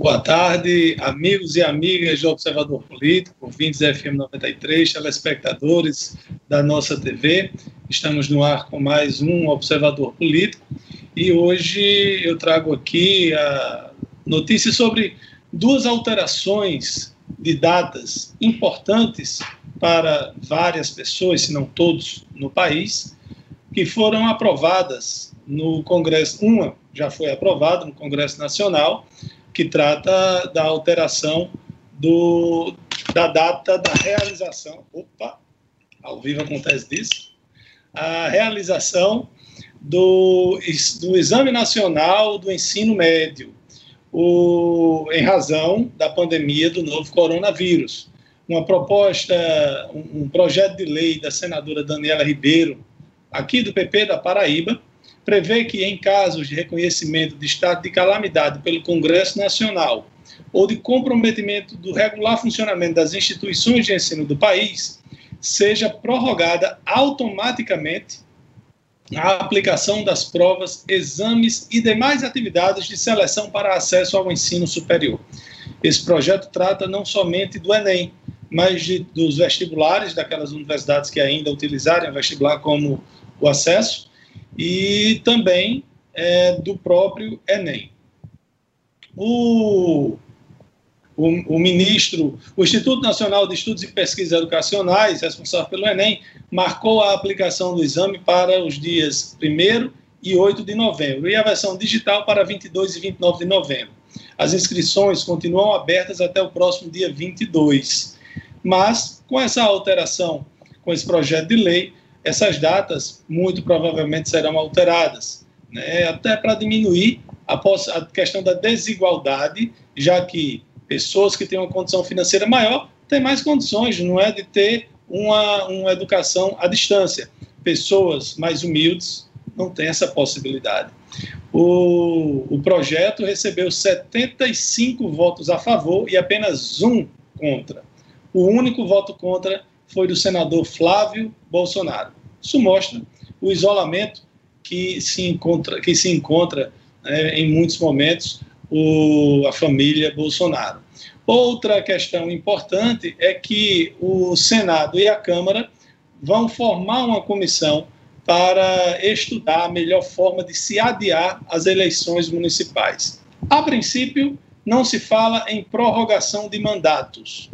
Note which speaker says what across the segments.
Speaker 1: Boa tarde, amigos e amigas do Observador Político, ouvintes FM 93, telespectadores da nossa TV. Estamos no ar com mais um Observador Político e hoje eu trago aqui a notícia sobre duas alterações de datas importantes para várias pessoas, se não todos, no país, que foram aprovadas no Congresso. Uma já foi aprovada no Congresso Nacional que trata da alteração do, da data da realização. Opa, ao vivo acontece disso. A realização do, do Exame Nacional do Ensino Médio, o, em razão da pandemia do novo coronavírus. Uma proposta, um, um projeto de lei da senadora Daniela Ribeiro, aqui do PP da Paraíba, prevê que, em casos de reconhecimento de estado de calamidade pelo Congresso Nacional ou de comprometimento do regular funcionamento das instituições de ensino do país, seja prorrogada automaticamente a aplicação das provas, exames e demais atividades de seleção para acesso ao ensino superior. Esse projeto trata não somente do Enem, mas de, dos vestibulares daquelas universidades que ainda utilizarem o vestibular como o acesso, e também é, do próprio Enem. O, o, o, ministro, o Instituto Nacional de Estudos e Pesquisas Educacionais, responsável pelo Enem, marcou a aplicação do exame para os dias 1 e 8 de novembro e a versão digital para 22 e 29 de novembro. As inscrições continuam abertas até o próximo dia 22. Mas, com essa alteração, com esse projeto de lei, essas datas muito provavelmente serão alteradas, né, até para diminuir a, a questão da desigualdade, já que pessoas que têm uma condição financeira maior têm mais condições, não é de ter uma, uma educação à distância. Pessoas mais humildes não têm essa possibilidade. O, o projeto recebeu 75 votos a favor e apenas um contra. O único voto contra foi do senador Flávio Bolsonaro. Isso mostra o isolamento que se encontra, que se encontra né, em muitos momentos o, a família Bolsonaro. Outra questão importante é que o Senado e a Câmara vão formar uma comissão para estudar a melhor forma de se adiar as eleições municipais. A princípio, não se fala em prorrogação de mandatos.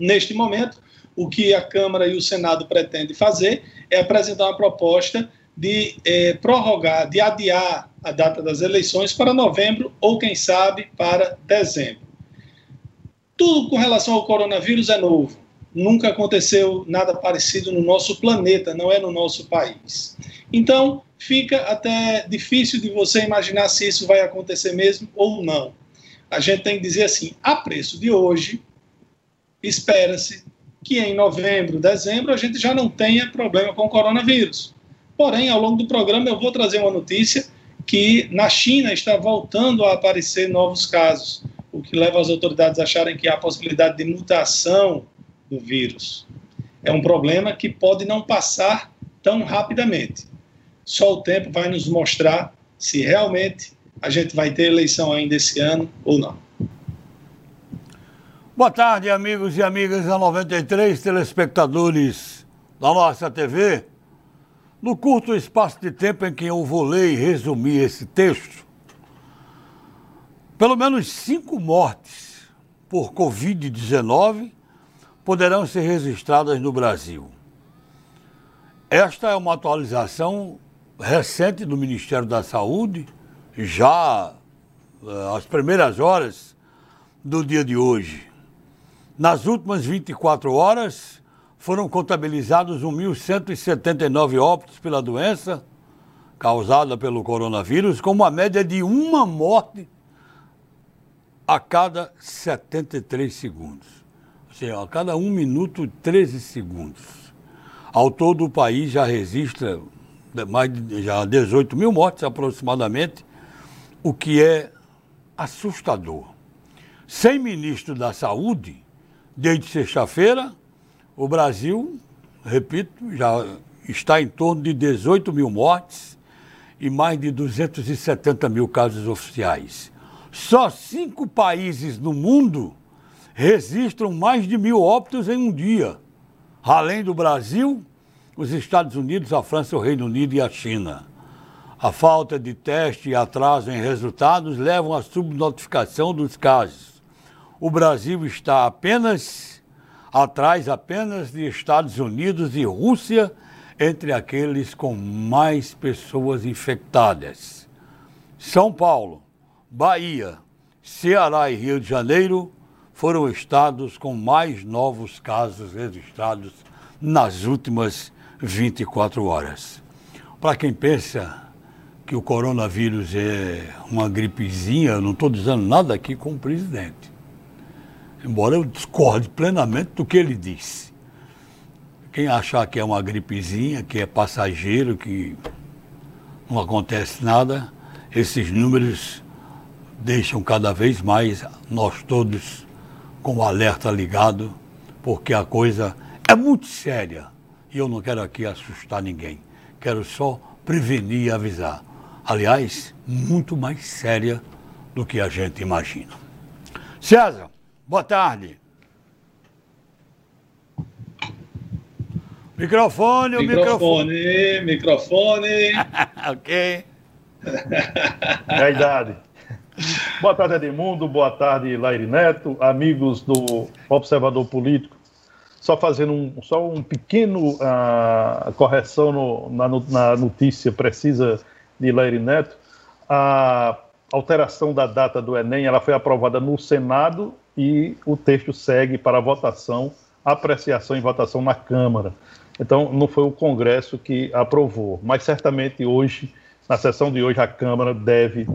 Speaker 1: Neste momento, o que a Câmara e o Senado pretendem fazer é apresentar uma proposta de é, prorrogar, de adiar a data das eleições para novembro ou, quem sabe, para dezembro. Tudo com relação ao coronavírus é novo. Nunca aconteceu nada parecido no nosso planeta, não é no nosso país. Então, fica até difícil de você imaginar se isso vai acontecer mesmo ou não. A gente tem que dizer assim: a preço de hoje, espera-se que em novembro, dezembro, a gente já não tenha problema com o coronavírus. Porém, ao longo do programa, eu vou trazer uma notícia que na China está voltando a aparecer novos casos, o que leva as autoridades a acharem que há possibilidade de mutação do vírus. É um problema que pode não passar tão rapidamente. Só o tempo vai nos mostrar se realmente a gente vai ter eleição ainda esse ano ou não.
Speaker 2: Boa tarde, amigos e amigas da 93, telespectadores da nossa TV. No curto espaço de tempo em que eu vou ler e resumir esse texto, pelo menos cinco mortes por Covid-19 poderão ser registradas no Brasil. Esta é uma atualização recente do Ministério da Saúde, já eh, às primeiras horas do dia de hoje. Nas últimas 24 horas, foram contabilizados 1.179 óbitos pela doença causada pelo coronavírus, com uma média de uma morte a cada 73 segundos. Ou seja, a cada 1 minuto e 13 segundos. Ao todo, o país já registra mais de já 18 mil mortes aproximadamente, o que é assustador. Sem ministro da Saúde, Desde sexta-feira, o Brasil, repito, já está em torno de 18 mil mortes e mais de 270 mil casos oficiais. Só cinco países no mundo registram mais de mil óbitos em um dia. Além do Brasil, os Estados Unidos, a França, o Reino Unido e a China. A falta de teste e atraso em resultados levam à subnotificação dos casos. O Brasil está apenas atrás apenas de Estados Unidos e Rússia entre aqueles com mais pessoas infectadas. São Paulo, Bahia, Ceará e Rio de Janeiro foram estados com mais novos casos registrados nas últimas 24 horas. Para quem pensa que o coronavírus é uma gripezinha, eu não estou dizendo nada aqui com o presidente. Embora eu discorde plenamente do que ele disse. Quem achar que é uma gripezinha, que é passageiro, que não acontece nada, esses números deixam cada vez mais nós todos com o alerta ligado, porque a coisa é muito séria. E eu não quero aqui assustar ninguém. Quero só prevenir e avisar aliás, muito mais séria do que a gente imagina. César, boa tarde. Microfone,
Speaker 1: microfone. Microfone, microfone.
Speaker 2: ok.
Speaker 3: É a idade. Boa tarde, Edmundo. Boa tarde, Laire Neto, amigos do Observador Político. Só fazendo um, só um pequeno uh, correção no, na, na notícia precisa de Leire Neto, a alteração da data do Enem ela foi aprovada no Senado e o texto segue para votação, apreciação e votação na Câmara. Então, não foi o Congresso que aprovou, mas certamente hoje, na sessão de hoje, a Câmara deve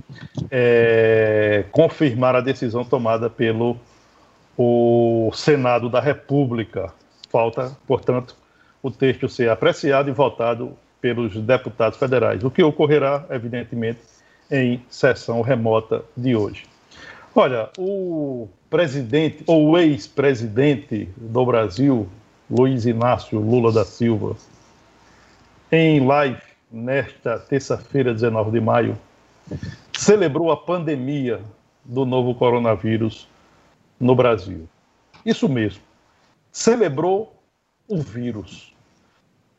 Speaker 3: é, confirmar a decisão tomada pelo o Senado da República. Falta, portanto, o texto ser apreciado e votado pelos deputados federais, o que ocorrerá, evidentemente, em sessão remota de hoje. Olha, o presidente, ou ex-presidente do Brasil, Luiz Inácio Lula da Silva, em live nesta terça-feira, 19 de maio, celebrou a pandemia do novo coronavírus no Brasil. Isso mesmo, celebrou o vírus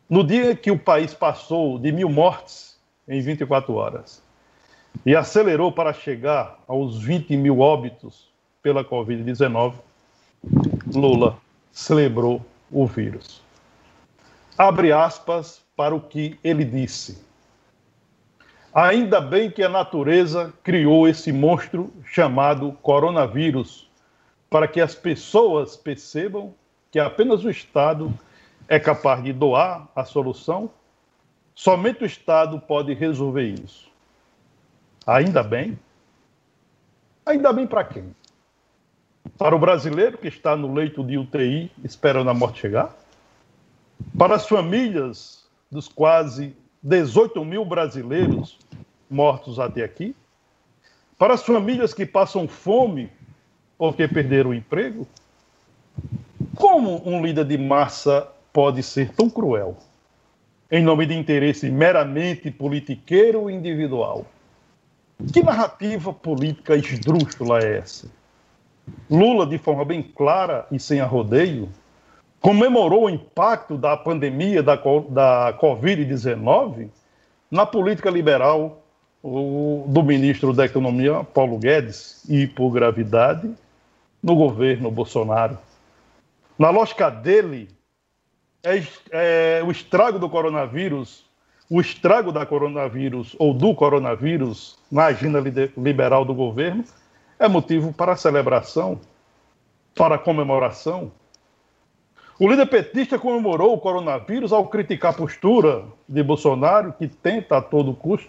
Speaker 3: no dia que o país passou de mil mortes em 24 horas e acelerou para chegar aos 20 mil óbitos pela Covid-19, Lula celebrou o vírus. Abre aspas para o que ele disse. Ainda bem que a natureza criou esse monstro chamado coronavírus para que as pessoas percebam que apenas o Estado é capaz de doar a solução, somente o Estado pode resolver isso. Ainda bem. Ainda bem para quem? Para o brasileiro que está no leito de UTI esperando a morte chegar? Para as famílias dos quase 18 mil brasileiros mortos até aqui? Para as famílias que passam fome porque perderam o emprego? Como um líder de massa pode ser tão cruel em nome de interesse meramente politiqueiro e individual? Que narrativa política esdrúxula é essa? Lula, de forma bem clara e sem arrodeio, comemorou o impacto da pandemia da, da Covid-19 na política liberal do ministro da Economia, Paulo Guedes, e, por gravidade, no governo Bolsonaro. Na lógica dele, é, é, o estrago do coronavírus, o estrago da coronavírus ou do coronavírus na agenda liberal do governo é motivo para celebração, para comemoração. O líder petista comemorou o coronavírus ao criticar a postura de Bolsonaro, que tenta a todo custo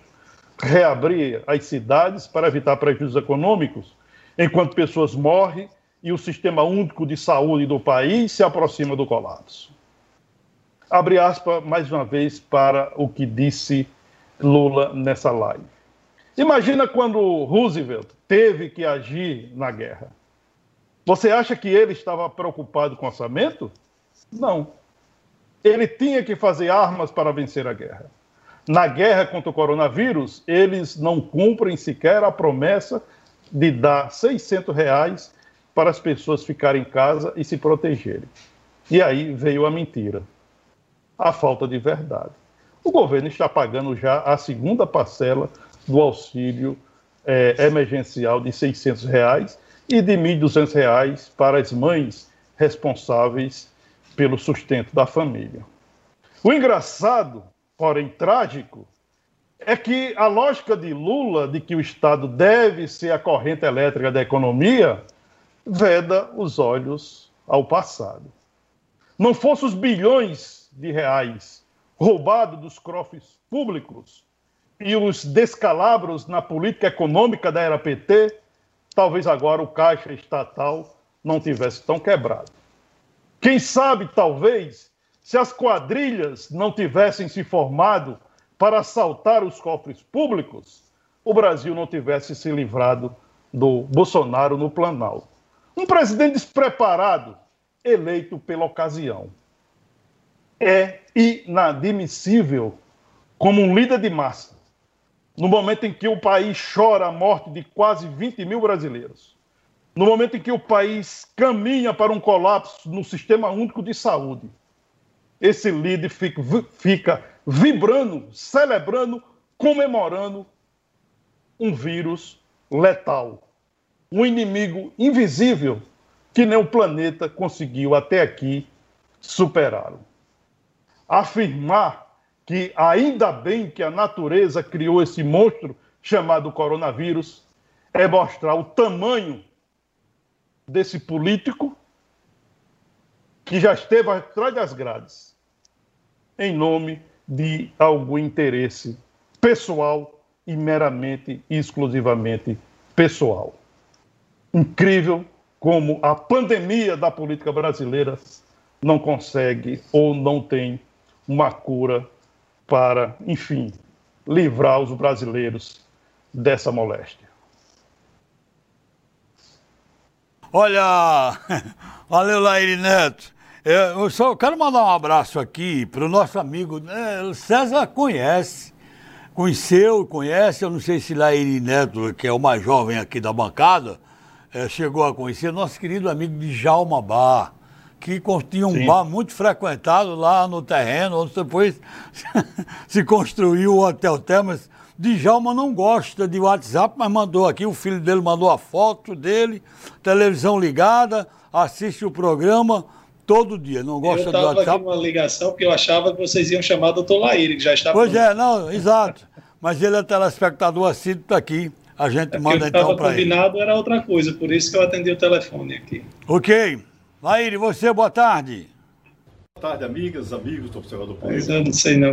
Speaker 3: reabrir as cidades para evitar prejuízos econômicos, enquanto pessoas morrem e o sistema único de saúde do país se aproxima do colapso. Abre aspas mais uma vez para o que disse Lula nessa live. Imagina quando Roosevelt teve que agir na guerra. Você acha que ele estava preocupado com orçamento? Não. Ele tinha que fazer armas para vencer a guerra. Na guerra contra o coronavírus, eles não cumprem sequer a promessa de dar 600 reais para as pessoas ficarem em casa e se protegerem. E aí veio a mentira, a falta de verdade. O governo está pagando já a segunda parcela do auxílio é, emergencial de 600 reais e de 1.200 reais para as mães responsáveis pelo sustento da família. O engraçado, porém trágico, é que a lógica de Lula de que o Estado deve ser a corrente elétrica da economia veda os olhos ao passado. Não fossem os bilhões de reais roubados dos cofres públicos e os descalabros na política econômica da era PT, talvez agora o caixa estatal não tivesse tão quebrado. Quem sabe, talvez, se as quadrilhas não tivessem se formado para assaltar os cofres públicos, o Brasil não tivesse se livrado do Bolsonaro no Planalto. Um presidente despreparado, eleito pela ocasião. É inadmissível como um líder de massa, no momento em que o país chora a morte de quase 20 mil brasileiros, no momento em que o país caminha para um colapso no sistema único de saúde, esse líder fica, fica vibrando, celebrando, comemorando um vírus letal, um inimigo invisível que nem o planeta conseguiu até aqui superá-lo. Afirmar que ainda bem que a natureza criou esse monstro chamado coronavírus é mostrar o tamanho desse político que já esteve atrás das grades em nome de algum interesse pessoal e meramente e exclusivamente pessoal. Incrível como a pandemia da política brasileira não consegue ou não tem uma cura para, enfim, livrar os brasileiros dessa moléstia.
Speaker 2: Olha, valeu, Laíri Neto. Eu só quero mandar um abraço aqui para o nosso amigo, né, César conhece, conheceu, conhece, eu não sei se Laíri Neto, que é o mais jovem aqui da bancada, é, chegou a conhecer, nosso querido amigo de Jalma Bar que tinha um Sim. bar muito frequentado lá no terreno, onde depois se construiu o Hotel Termas. Djalma não gosta de WhatsApp, mas mandou aqui, o filho dele mandou a foto dele, televisão ligada, assiste o programa todo dia, não gosta do WhatsApp. Eu estava
Speaker 1: uma ligação porque eu achava que vocês iam chamar o doutor Laíri, que já está...
Speaker 2: Pois é, não, exato. Mas ele é telespectador assíduo tá aqui. A gente é manda então para
Speaker 1: ele. combinado era outra coisa, por isso que eu atendi o telefone aqui.
Speaker 2: Ok. Laíri, você, boa tarde.
Speaker 4: Boa tarde, amigas, amigos do Observador Político.
Speaker 1: Eu não sei não.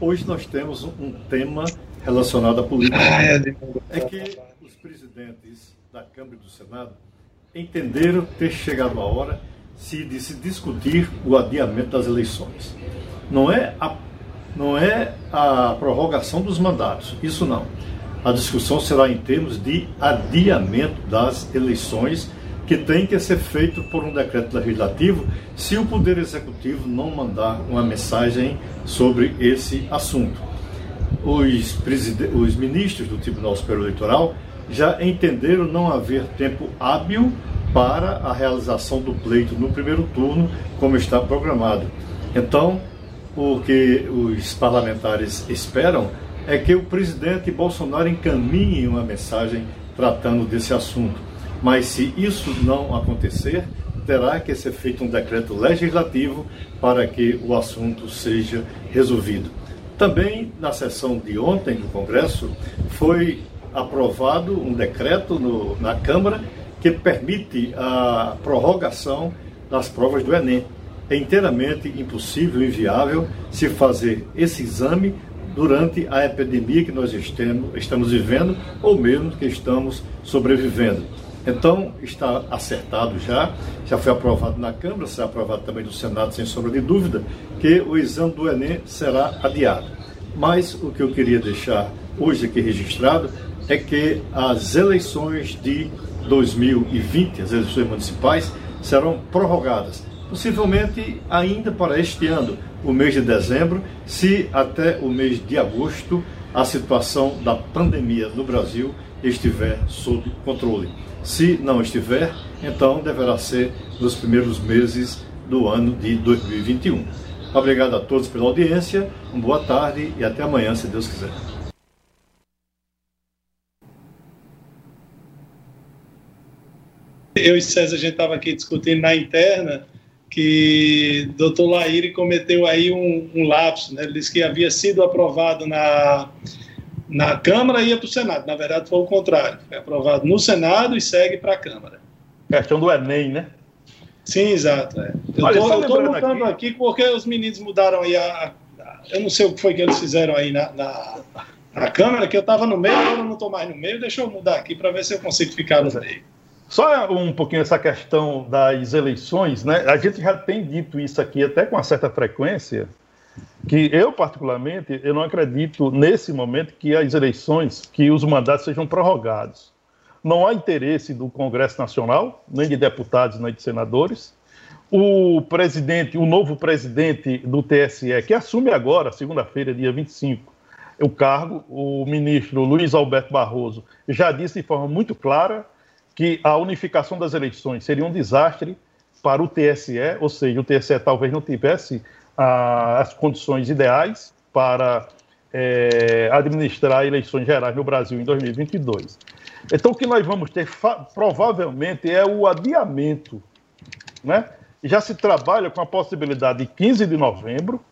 Speaker 4: Hoje nós temos um tema relacionado à política. Ah, é, é que os presidentes da Câmara e do Senado entenderam ter chegado a hora de se discutir o adiamento das eleições. Não é a, não é a prorrogação dos mandatos, isso não a discussão será em termos de adiamento das eleições, que tem que ser feito por um decreto legislativo, se o Poder Executivo não mandar uma mensagem sobre esse assunto. Os, os ministros do Tribunal Superior Eleitoral já entenderam não haver tempo hábil para a realização do pleito no primeiro turno, como está programado. Então, o que os parlamentares esperam é que o presidente Bolsonaro encaminhe uma mensagem tratando desse assunto. Mas se isso não acontecer, terá que ser feito um decreto legislativo para que o assunto seja resolvido. Também na sessão de ontem do Congresso foi aprovado um decreto no, na Câmara que permite a prorrogação das provas do Enem. É inteiramente impossível e inviável se fazer esse exame durante a epidemia que nós estamos vivendo ou mesmo que estamos sobrevivendo. Então, está acertado já, já foi aprovado na Câmara, será aprovado também no Senado, sem sombra de dúvida, que o exame do Enem será adiado. Mas o que eu queria deixar hoje aqui registrado é que as eleições de 2020, as eleições municipais, serão prorrogadas possivelmente ainda para este ano, o mês de dezembro, se até o mês de agosto a situação da pandemia no Brasil estiver sob controle. Se não estiver, então deverá ser nos primeiros meses do ano de 2021. Obrigado a todos pela audiência, uma boa tarde e até amanhã, se Deus quiser.
Speaker 1: Eu e César, a gente estava aqui discutindo na interna que o doutor Laíre cometeu aí um, um lapso, né? ele disse que havia sido aprovado na, na Câmara e ia para o Senado. Na verdade, foi o contrário. Foi aprovado no Senado e segue para a Câmara.
Speaker 3: Questão do Enem, né?
Speaker 1: Sim, exato. É. Eu estou lutando aqui... aqui... porque os meninos mudaram aí a, a, Eu não sei o que foi que eles fizeram aí na, na, na Câmara, que eu estava no meio, agora eu não estou mais no meio. Deixa eu mudar aqui para ver se eu consigo ficar no meio.
Speaker 3: Só um pouquinho essa questão das eleições, né? A gente já tem dito isso aqui até com uma certa frequência, que eu particularmente eu não acredito nesse momento que as eleições, que os mandatos sejam prorrogados. Não há interesse do Congresso Nacional, nem de deputados, nem de senadores. O presidente, o novo presidente do TSE, que assume agora, segunda-feira, dia 25, o cargo, o ministro Luiz Alberto Barroso, já disse de forma muito clara que a unificação das eleições seria um desastre para o TSE, ou seja, o TSE talvez não tivesse ah, as condições ideais para é, administrar eleições gerais no Brasil em 2022. Então, o que nós vamos ter provavelmente é o adiamento. Né? Já se trabalha com a possibilidade de 15 de novembro,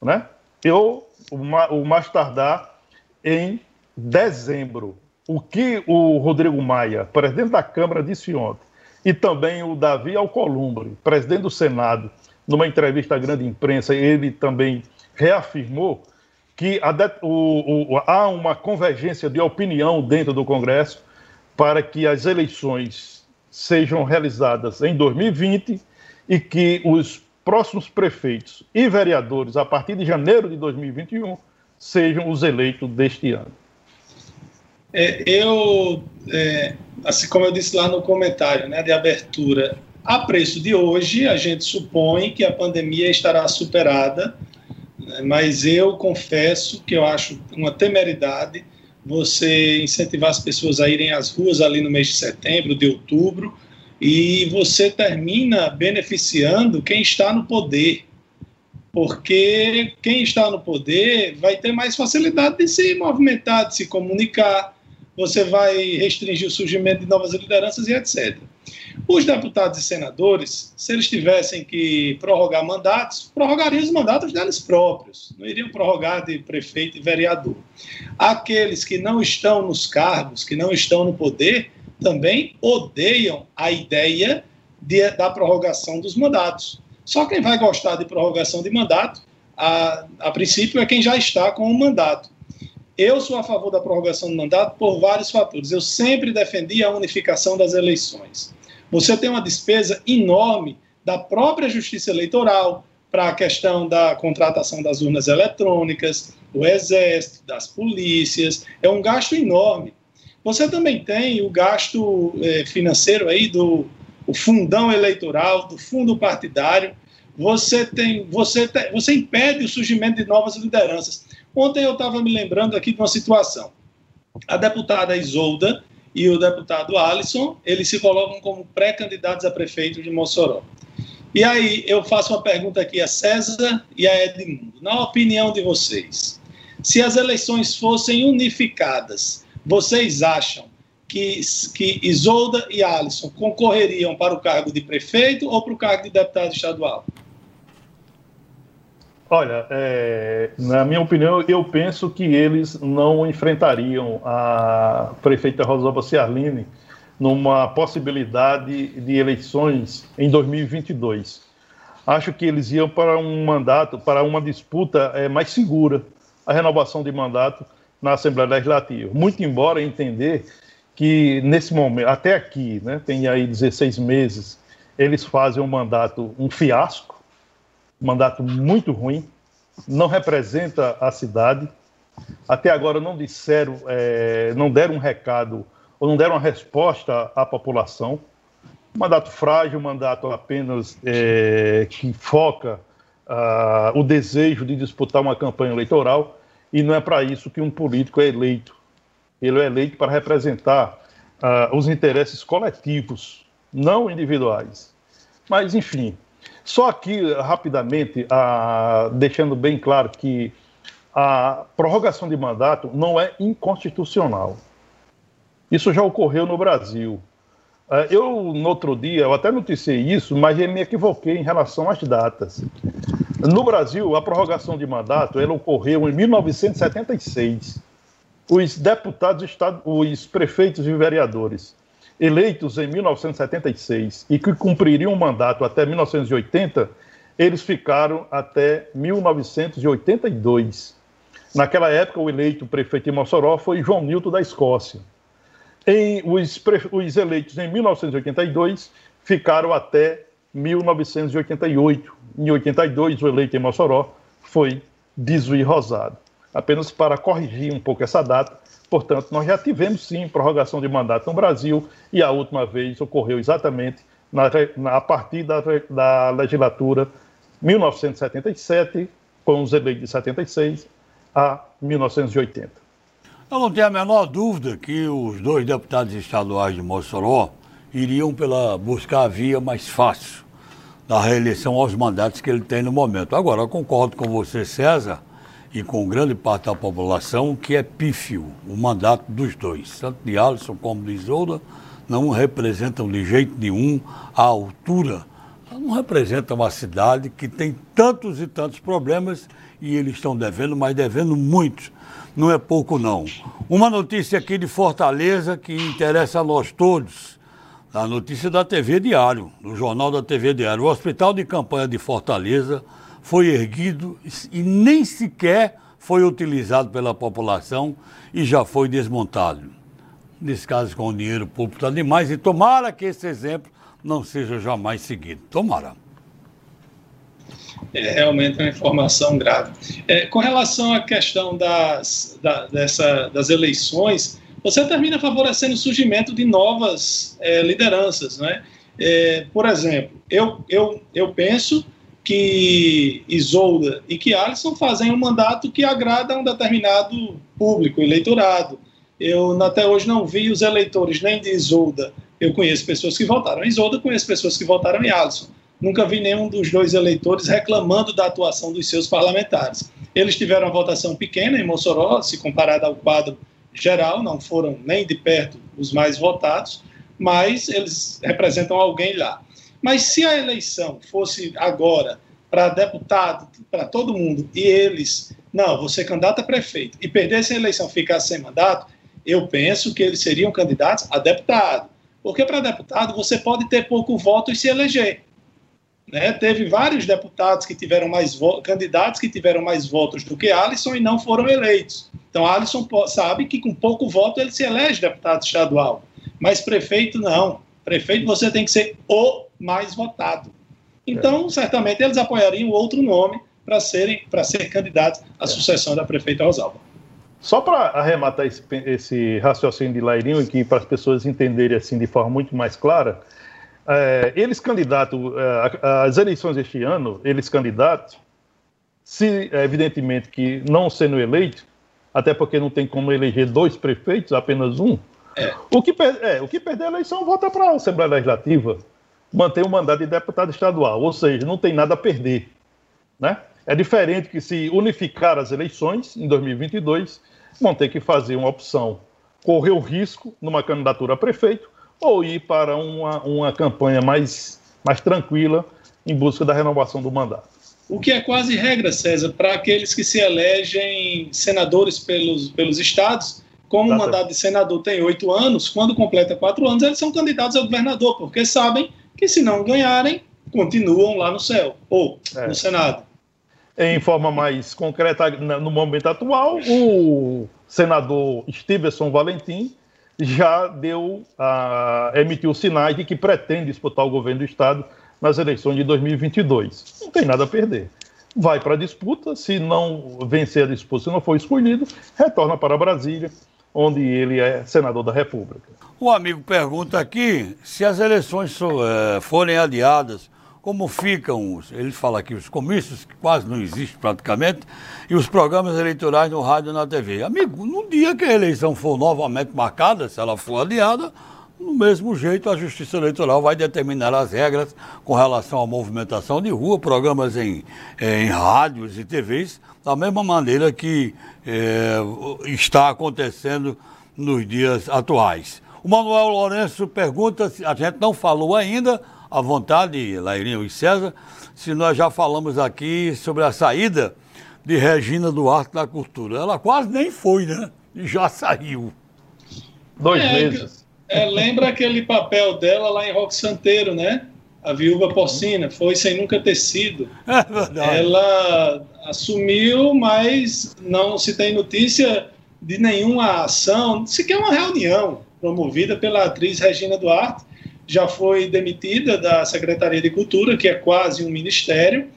Speaker 3: né? ou o mais tardar em dezembro o que o Rodrigo Maia, presidente da Câmara, disse ontem, e também o Davi Alcolumbre, presidente do Senado, numa entrevista à grande imprensa, ele também reafirmou que o, o, há uma convergência de opinião dentro do Congresso para que as eleições sejam realizadas em 2020 e que os próximos prefeitos e vereadores, a partir de janeiro de 2021, sejam os eleitos deste ano.
Speaker 1: É, eu, é, assim como eu disse lá no comentário né, de abertura, a preço de hoje, a gente supõe que a pandemia estará superada, né, mas eu confesso que eu acho uma temeridade você incentivar as pessoas a irem às ruas ali no mês de setembro, de outubro, e você termina beneficiando quem está no poder, porque quem está no poder vai ter mais facilidade de se movimentar, de se comunicar, você vai restringir o surgimento de novas lideranças e etc. Os deputados e senadores, se eles tivessem que prorrogar mandatos, prorrogariam os mandatos deles próprios, não iriam prorrogar de prefeito e vereador. Aqueles que não estão nos cargos, que não estão no poder, também odeiam a ideia de, da prorrogação dos mandatos. Só quem vai gostar de prorrogação de mandato, a, a princípio, é quem já está com o mandato. Eu sou a favor da prorrogação do mandato por vários fatores. Eu sempre defendi a unificação das eleições. Você tem uma despesa enorme da própria Justiça Eleitoral para a questão da contratação das urnas eletrônicas, do Exército, das polícias. É um gasto enorme. Você também tem o gasto eh, financeiro aí do fundão eleitoral, do fundo partidário. Você tem, você, você impede o surgimento de novas lideranças. Ontem eu estava me lembrando aqui de uma situação. A deputada Isolda e o deputado Alisson, eles se colocam como pré-candidatos a prefeito de Mossoró. E aí eu faço uma pergunta aqui a César e a Edmundo. Na opinião de vocês, se as eleições fossem unificadas, vocês acham que, que Isolda e Alisson concorreriam para o cargo de prefeito ou para o cargo de deputado estadual?
Speaker 3: Olha, é, na minha opinião, eu penso que eles não enfrentariam a prefeita Rosalba Ciarline numa possibilidade de eleições em 2022. Acho que eles iam para um mandato, para uma disputa é, mais segura, a renovação de mandato na Assembleia Legislativa. Muito embora entender que nesse momento, até aqui, né, tem aí 16 meses, eles fazem um mandato um fiasco, mandato muito ruim, não representa a cidade. Até agora não disseram, é, não deram um recado ou não deram uma resposta à população. Mandato frágil, mandato apenas é, que foca uh, o desejo de disputar uma campanha eleitoral, e não é para isso que um político é eleito. Ele é eleito para representar uh, os interesses coletivos, não individuais. Mas, enfim, só aqui, rapidamente, uh, deixando bem claro que a prorrogação de mandato não é inconstitucional. Isso já ocorreu no Brasil. Uh, eu, no outro dia, eu até noticiei isso, mas me equivoquei em relação às datas. No Brasil, a prorrogação de mandato ela ocorreu em 1976 os deputados, os prefeitos e vereadores eleitos em 1976 e que cumpririam o mandato até 1980, eles ficaram até 1982. Naquela época, o eleito prefeito de Mossoró foi João Nilton da Escócia. Em, os, os eleitos em 1982 ficaram até 1988. Em 82, o eleito em Mossoró foi Dizuí Rosado apenas para corrigir um pouco essa data. Portanto, nós já tivemos sim prorrogação de mandato no Brasil e a última vez ocorreu exatamente na, na, a partir da, da legislatura 1977, com os eleitos de 76 a 1980.
Speaker 2: Eu não tenho a menor dúvida que os dois deputados estaduais de Mossoró iriam pela buscar a via mais fácil da reeleição aos mandatos que ele tem no momento. Agora, eu concordo com você, César, e com grande parte da população que é pífio o mandato dos dois, tanto de Alisson como de Isolda, não representam de jeito nenhum a altura, não representam uma cidade que tem tantos e tantos problemas e eles estão devendo, mas devendo muito. Não é pouco, não. Uma notícia aqui de Fortaleza que interessa a nós todos. A notícia da TV Diário, do Jornal da TV Diário. O Hospital de Campanha de Fortaleza foi erguido e nem sequer foi utilizado pela população e já foi desmontado. Nesse caso, com o dinheiro público está demais e tomara que esse exemplo não seja jamais seguido. Tomara.
Speaker 1: É realmente uma informação grave. É, com relação à questão das, da, dessa, das eleições, você termina favorecendo o surgimento de novas é, lideranças. Né? É, por exemplo, eu, eu, eu penso que Isolda e que Alisson fazem um mandato que agrada a um determinado público, eleitorado. Eu até hoje não vi os eleitores nem de Isolda. Eu conheço pessoas que votaram em Isolda, conheço pessoas que votaram em Alisson. Nunca vi nenhum dos dois eleitores reclamando da atuação dos seus parlamentares. Eles tiveram uma votação pequena em Mossoró, se comparada ao quadro geral, não foram nem de perto os mais votados, mas eles representam alguém lá. Mas se a eleição fosse agora para deputado, para todo mundo, e eles, não, você candidato a prefeito, e perdesse a eleição, ficasse sem mandato, eu penso que eles seriam candidatos a deputado. Porque para deputado você pode ter pouco voto e se eleger. Né? Teve vários deputados que tiveram mais candidatos que tiveram mais votos do que Alisson e não foram eleitos. Então Alisson sabe que com pouco voto ele se elege deputado estadual, mas prefeito não. Prefeito você tem que ser o mais votado. Então, certamente, eles apoiariam outro nome para serem para ser candidatos à sucessão da prefeita Rosalba.
Speaker 3: Só para arrematar esse, esse, raciocínio de Lairinho aqui, para as pessoas entenderem assim de forma muito mais clara, é, eles candidatos, é, as eleições este ano, eles candidatos, se evidentemente que não sendo eleito, até porque não tem como eleger dois prefeitos, apenas um, é. o, que, é, o que perder a eleição volta para a Assembleia Legislativa mantém o mandato de deputado estadual, ou seja, não tem nada a perder. Né? É diferente que se unificar as eleições em 2022, vão ter que fazer uma opção, correr o risco numa candidatura a prefeito ou ir para uma, uma campanha mais, mais tranquila em busca da renovação do mandato.
Speaker 1: O que é quase regra, César, para aqueles que se elegem senadores pelos, pelos estados, como o mandato de senador tem oito anos, quando completa quatro anos, eles são candidatos a governador, porque sabem que se não ganharem, continuam lá no céu, ou é. no Senado.
Speaker 3: Em forma mais concreta, no momento atual, o senador Stevenson Valentim já deu, uh, emitiu sinais de que pretende disputar o governo do Estado nas eleições de 2022. Não tem nada a perder. Vai para a disputa, se não vencer a disputa, se não for escolhido, retorna para Brasília onde ele é senador da República.
Speaker 2: O amigo pergunta aqui se as eleições é, forem adiadas, como ficam, os, ele fala aqui, os comícios, que quase não existem praticamente, e os programas eleitorais no rádio e na TV. Amigo, no dia que a eleição for novamente marcada, se ela for adiada, do mesmo jeito, a Justiça Eleitoral vai determinar as regras com relação à movimentação de rua, programas em, em rádios e TVs, da mesma maneira que é, está acontecendo nos dias atuais. O Manuel Lourenço pergunta, se a gente não falou ainda, à vontade, Lairinho e César, se nós já falamos aqui sobre a saída de Regina Duarte da Cultura. Ela quase nem foi, né? E já saiu.
Speaker 1: Dois meses. É, lembra aquele papel dela lá em Rock Santeiro, né? A viúva porcina, foi sem nunca ter sido. É verdade. Ela assumiu, mas não se tem notícia de nenhuma ação, sequer uma reunião promovida pela atriz Regina Duarte. Já foi demitida da Secretaria de Cultura, que é quase um ministério.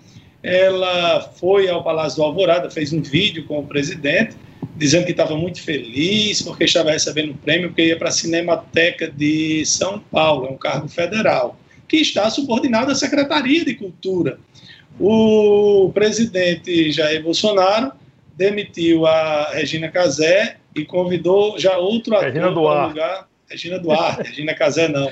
Speaker 1: Ela foi ao Palácio do Alvorada, fez um vídeo com o presidente, dizendo que estava muito feliz porque estava recebendo um prêmio, porque ia para a Cinemateca de São Paulo, é um cargo federal, que está subordinado à Secretaria de Cultura. O presidente Jair Bolsonaro demitiu a Regina Casé e convidou já outro ator Regina
Speaker 3: Duarte. lugar.
Speaker 1: Regina Duarte, Regina Casé não,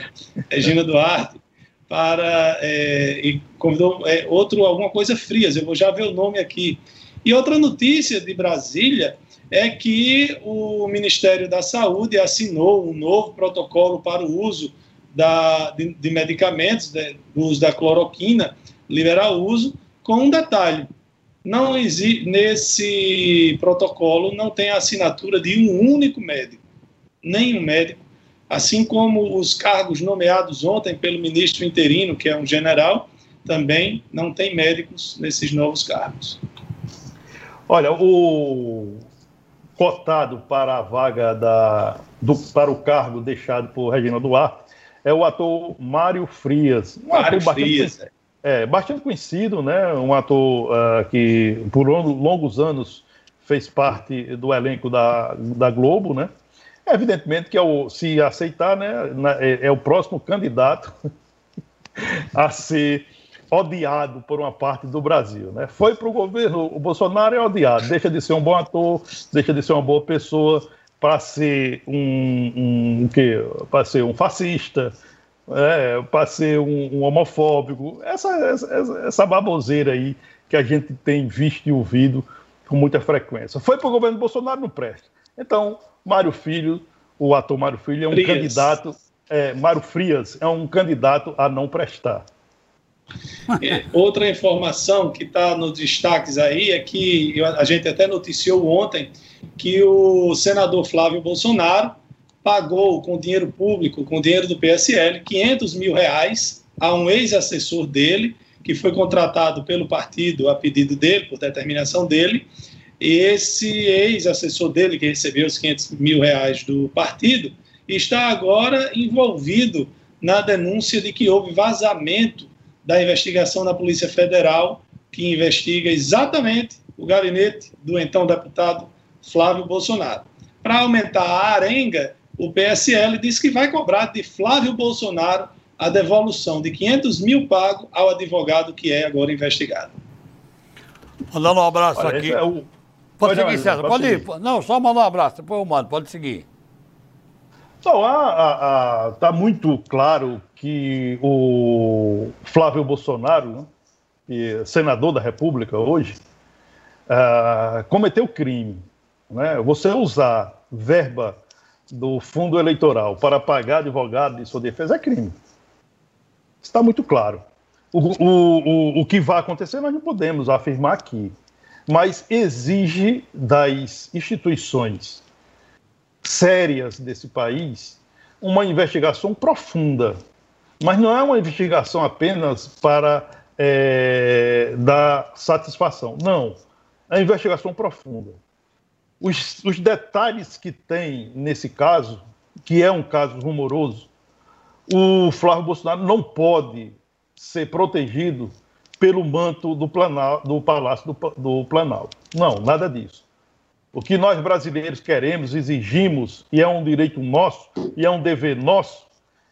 Speaker 1: Regina Duarte, para é, e convidou é, outro alguma coisa frias. Eu vou já ver o nome aqui. E outra notícia de Brasília é que o Ministério da Saúde assinou um novo protocolo para o uso da, de, de medicamentos, de, do uso da cloroquina, liberar o uso, com um detalhe. Não existe, nesse protocolo não tem a assinatura de um único médico, nenhum médico, assim como os cargos nomeados ontem pelo ministro interino, que é um general, também não tem médicos nesses novos cargos.
Speaker 3: Olha, o, cotado para a vaga da, do, para o cargo deixado por Regina Duarte é o ator Mário Frias.
Speaker 1: Um Mário ator Frias.
Speaker 3: Bastante, é, bastante conhecido, né? um ator uh, que por longos anos fez parte do elenco da, da Globo, né? Evidentemente que é o, se aceitar, né, é, é o próximo candidato a ser odiado por uma parte do Brasil. Né? Foi para o governo, o Bolsonaro é odiado, deixa de ser um bom ator, deixa de ser uma boa pessoa para ser um, um, um para ser um fascista, é, para ser um, um homofóbico, essa, essa, essa baboseira aí que a gente tem visto e ouvido com muita frequência. Foi para o governo Bolsonaro, não presta. Então, Mário Filho, o ator Mário Filho, é um Frias. candidato. É, Mário Frias é um candidato a não prestar.
Speaker 1: É, outra informação que está nos destaques aí é que a gente até noticiou ontem que o senador Flávio Bolsonaro pagou com dinheiro público, com dinheiro do PSL, 500 mil reais a um ex-assessor dele, que foi contratado pelo partido a pedido dele, por determinação dele. E esse ex-assessor dele, que recebeu os 500 mil reais do partido, está agora envolvido na denúncia de que houve vazamento da investigação da Polícia Federal, que investiga exatamente o gabinete do então deputado Flávio Bolsonaro. Para aumentar a arenga, o PSL diz que vai cobrar de Flávio Bolsonaro a devolução de 500 mil pagos ao advogado que é agora investigado.
Speaker 2: Mandando um abraço Olha, aqui. É o... Pode, pode seguir, César. Pode, pode ir. Não, só mandar um abraço. Depois eu mando. Pode seguir.
Speaker 3: Então, está muito claro que o Flávio Bolsonaro, né, é senador da República hoje, uh, cometeu crime. Né? Você usar verba do fundo eleitoral para pagar advogado de sua defesa é crime. Está muito claro. O, o, o, o que vai acontecer nós não podemos afirmar aqui, mas exige das instituições sérias desse país uma investigação profunda. Mas não é uma investigação apenas para é, dar satisfação. Não. É uma investigação profunda. Os, os detalhes que tem nesse caso, que é um caso rumoroso, o Flávio Bolsonaro não pode ser protegido pelo manto do, Planal, do Palácio do, do Planalto. Não, nada disso. O que nós brasileiros queremos, exigimos, e é um direito nosso, e é um dever nosso,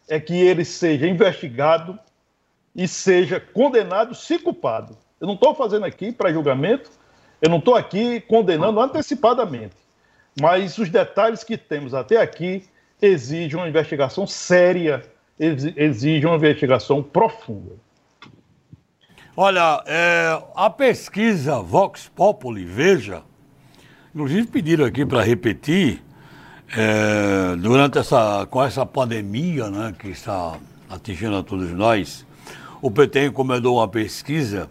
Speaker 3: é que ele seja investigado e seja condenado se culpado. Eu não estou fazendo aqui para julgamento, eu não estou aqui condenando antecipadamente. Mas os detalhes que temos até aqui exigem uma investigação séria, exigem uma investigação profunda.
Speaker 2: Olha, é, a pesquisa Vox Populi, veja, inclusive pediram aqui para repetir, é, durante essa, com essa pandemia né, que está atingindo a todos nós, o PT encomendou uma pesquisa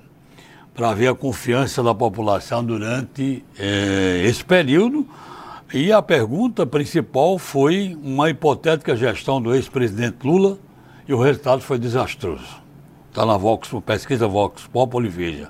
Speaker 2: para ver a confiança da população durante é, esse período. E a pergunta principal foi uma hipotética gestão do ex-presidente Lula e o resultado foi desastroso. Está na Vox, pesquisa Vox Populi, veja.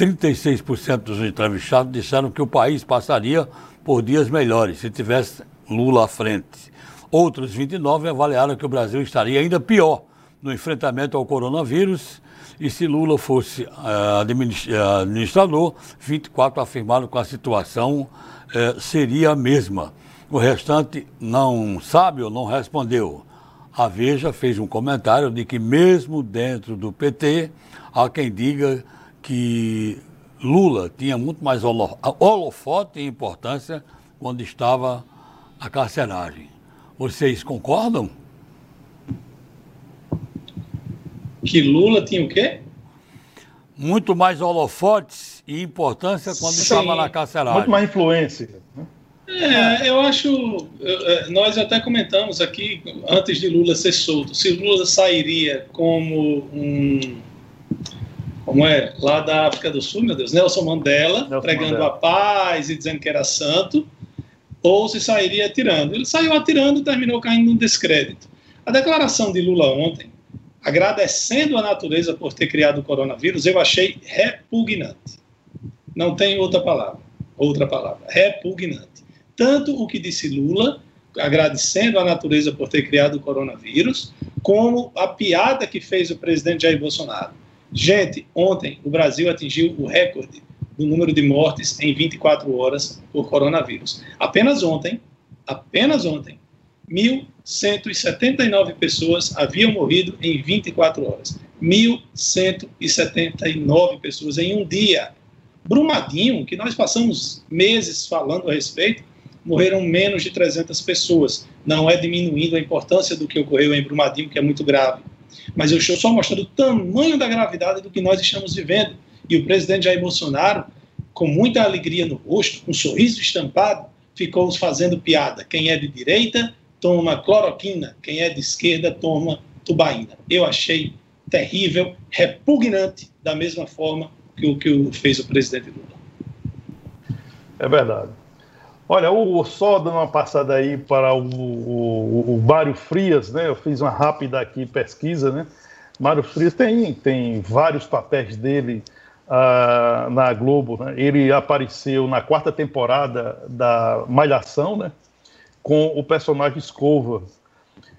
Speaker 2: 36% dos entrevistados disseram que o país passaria por dias melhores se tivesse Lula à frente. Outros 29 avaliaram que o Brasil estaria ainda pior no enfrentamento ao coronavírus e se Lula fosse uh, administrador, 24 afirmaram que a situação uh, seria a mesma. O restante não sabe ou não respondeu. A Veja fez um comentário de que, mesmo dentro do PT, há quem diga que Lula tinha muito mais holofote e importância quando estava a carceragem. Vocês concordam?
Speaker 1: Que Lula tinha o quê?
Speaker 2: Muito mais holofotes e importância quando Sim. estava na carceragem.
Speaker 3: Muito mais influência. Né?
Speaker 1: É, eu acho. É, nós até comentamos aqui, antes de Lula ser solto, se Lula sairia como um. Como é? Lá da África do Sul, meu Deus, Nelson Mandela, Nelson pregando Mandela. a paz e dizendo que era santo, ou se sairia atirando. Ele saiu atirando e terminou caindo no descrédito. A declaração de Lula ontem agradecendo a natureza por ter criado o coronavírus, eu achei repugnante. Não tem outra palavra. Outra palavra. Repugnante. Tanto o que disse Lula, agradecendo a natureza por ter criado o coronavírus, como a piada que fez o presidente Jair Bolsonaro. Gente, ontem o Brasil atingiu o recorde do número de mortes em 24 horas por coronavírus. Apenas ontem, apenas ontem, 1.179 pessoas haviam morrido em 24 horas. 1.179 pessoas em um dia. Brumadinho, que nós passamos meses falando a respeito, morreram menos de 300 pessoas. Não é diminuindo a importância do que ocorreu em Brumadinho, que é muito grave. Mas eu estou só mostrando o tamanho da gravidade do que nós estamos vivendo. E o presidente Jair Bolsonaro, com muita alegria no rosto, com um sorriso estampado, ficou fazendo piada. Quem é de direita toma cloroquina, quem é de esquerda toma tubaína. Eu achei terrível, repugnante, da mesma forma que o que fez o presidente Lula.
Speaker 3: É verdade. Olha, o, só dando uma passada aí para o, o, o Mário Frias, né? Eu fiz uma rápida aqui pesquisa, né? Mário Frias tem, tem vários papéis dele uh, na Globo. Né? Ele apareceu na quarta temporada da Malhação, né? com o personagem Escova.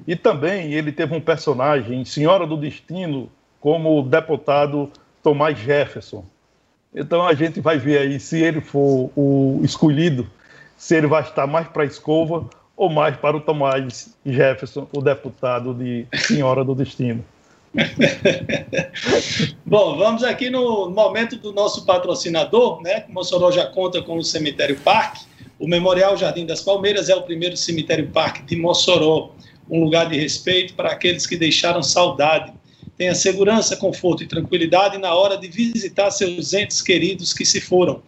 Speaker 3: E também ele teve um personagem, Senhora do Destino, como o deputado Tomás Jefferson. Então a gente vai ver aí se ele for o escolhido, se ele vai estar mais para a escova ou mais para o Tomás Jefferson, o deputado de Senhora do Destino.
Speaker 1: Bom, vamos aqui no momento do nosso patrocinador, né? Mossoró já conta com o Cemitério Parque. O Memorial Jardim das Palmeiras é o primeiro cemitério parque de Mossoró, um lugar de respeito para aqueles que deixaram saudade. Tenha segurança, conforto e tranquilidade na hora de visitar seus entes queridos que se foram.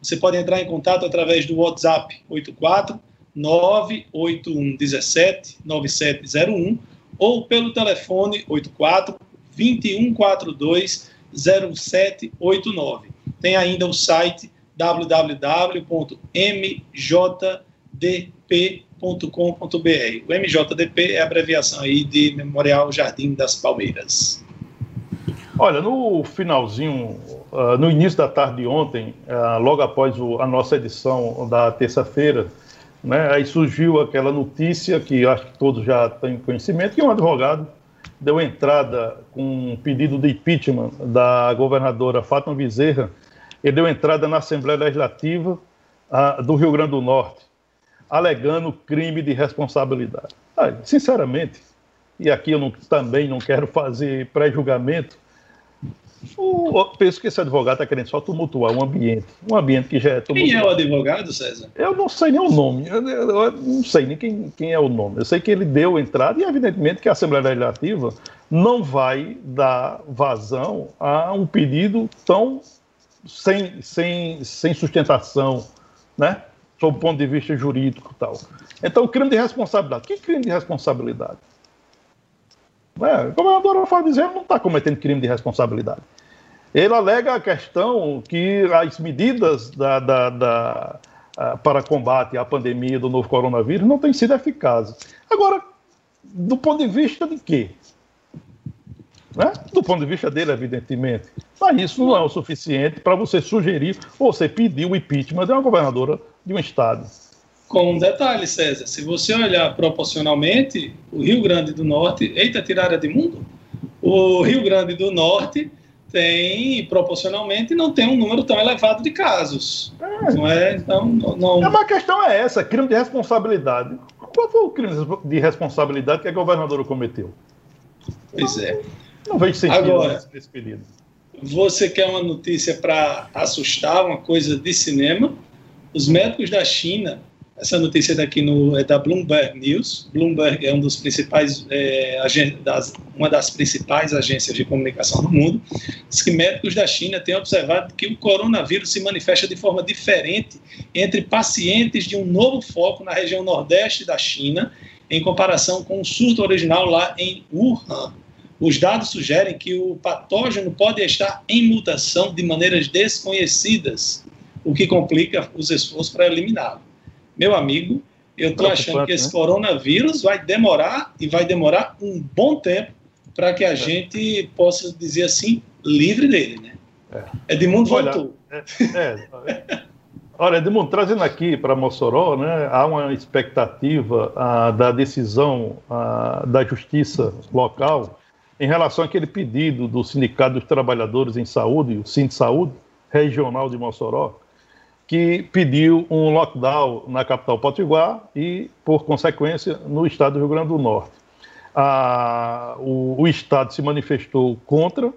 Speaker 1: Você pode entrar em contato através do WhatsApp 84 98117 9701 ou pelo telefone 84 2142 0789. Tem ainda o site www.mjdp.com.br. O MJDP é a abreviação aí de Memorial Jardim das Palmeiras.
Speaker 3: Olha, no finalzinho, uh, no início da tarde de ontem, uh, logo após o, a nossa edição da terça-feira, né, aí surgiu aquela notícia que acho que todos já têm conhecimento, que um advogado deu entrada com um pedido de impeachment da governadora Fátima Bezerra ele deu entrada na Assembleia Legislativa ah, do Rio Grande do Norte, alegando crime de responsabilidade. Ah, sinceramente, e aqui eu não, também não quero fazer pré-julgamento, eu penso que esse advogado está querendo só tumultuar um ambiente, um ambiente que já é
Speaker 1: tumultuado. Quem é o advogado, César?
Speaker 3: Eu não sei nem o nome, eu, eu, eu não sei nem quem, quem é o nome. Eu sei que ele deu entrada e, evidentemente, que a Assembleia Legislativa não vai dar vazão a um pedido tão sem, sem, sem sustentação, né? sob o ponto de vista jurídico e tal. Então, crime de responsabilidade. Que crime de responsabilidade? É, o governador Rafael Bezerra não está cometendo crime de responsabilidade. Ele alega a questão que as medidas da, da, da, para combate à pandemia do novo coronavírus não têm sido eficazes. Agora, do ponto de vista de quê? Né? Do ponto de vista dele, evidentemente. Mas isso não é o suficiente para você sugerir ou você pedir o impeachment de uma governadora de um estado.
Speaker 1: Com um detalhe, César, se você olhar proporcionalmente, o Rio Grande do Norte, eita, tiraram de mundo, o Rio Grande do Norte tem, proporcionalmente, não tem um número tão elevado de casos. É. Não é, então, não...
Speaker 3: É uma questão é essa, crime de responsabilidade. Qual foi o crime de responsabilidade que a governadora cometeu?
Speaker 1: Pois é.
Speaker 3: Não vejo sentido Agora, nesse pedido.
Speaker 1: Você quer uma notícia para assustar, uma coisa de cinema? Os médicos da China essa notícia daqui no, é da Bloomberg News. Bloomberg é um dos principais, é, das, uma das principais agências de comunicação do mundo. Diz que médicos da China têm observado que o coronavírus se manifesta de forma diferente entre pacientes de um novo foco na região nordeste da China, em comparação com o surto original lá em Wuhan. Os dados sugerem que o patógeno pode estar em mutação de maneiras desconhecidas, o que complica os esforços para eliminá-lo meu amigo, eu estou achando que esse né? coronavírus vai demorar e vai demorar um bom tempo para que a é. gente possa dizer assim, livre dele, né? É. Edmundo Olha, voltou. É,
Speaker 3: é, Olha, Edmundo, trazendo aqui para Mossoró, né, há uma expectativa ah, da decisão ah, da justiça local em relação àquele pedido do Sindicato dos Trabalhadores em Saúde, o Sind Saúde, regional de Mossoró, que pediu um lockdown na capital Potiguar e, por consequência, no estado do Rio Grande do Norte. Ah, o, o estado se manifestou contra,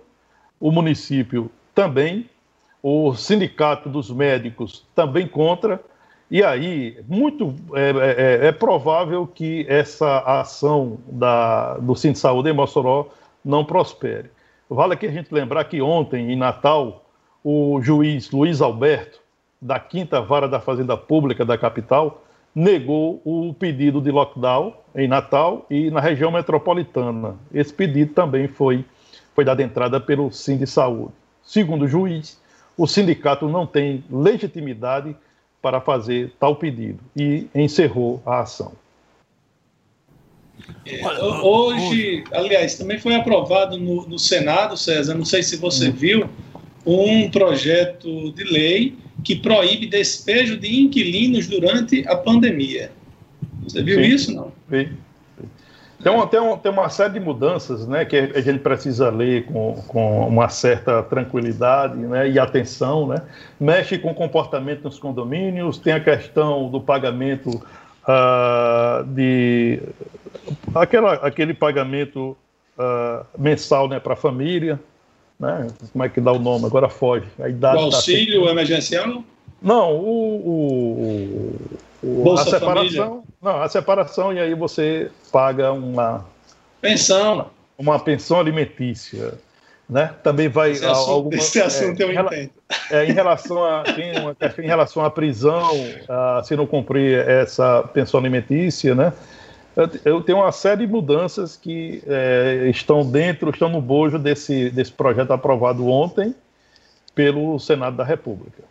Speaker 3: o município também, o sindicato dos médicos também contra, e aí muito é, é, é, é provável que essa ação da, do Cinto Saúde em Mossoró não prospere. Vale aqui a gente lembrar que ontem, em Natal, o juiz Luiz Alberto da Quinta Vara da Fazenda Pública da capital negou o pedido de lockdown em Natal e na região metropolitana. Esse pedido também foi, foi dado entrada pelo Sim de Saúde. Segundo o juiz, o sindicato não tem legitimidade para fazer tal pedido e encerrou a ação.
Speaker 1: É, hoje, aliás, também foi aprovado no, no Senado, César, não sei se você hum. viu, um projeto de lei que proíbe despejo de inquilinos durante a pandemia. Você viu Sim. isso, não? Vi.
Speaker 3: Tem uma, tem, uma, tem uma série de mudanças né, que a gente precisa ler com, com uma certa tranquilidade né, e atenção. Né? Mexe com o comportamento nos condomínios, tem a questão do pagamento uh, de. Aquela, aquele pagamento uh, mensal né, para a família, né? Como é que dá o nome? Agora foge. A idade
Speaker 1: o tá auxílio tá emergencial?
Speaker 3: Não, o, o, o Bolsa a separação. Família. Não, a separação e aí você paga uma
Speaker 1: pensão,
Speaker 3: uma pensão alimentícia, né? Também vai
Speaker 1: esse assunto, alguma, esse assunto é, eu entendo.
Speaker 3: É, em relação a tem uma, em relação à prisão, a, se não cumprir essa pensão alimentícia, né? Eu tenho uma série de mudanças que é, estão dentro, estão no bojo desse, desse projeto aprovado ontem pelo Senado da República.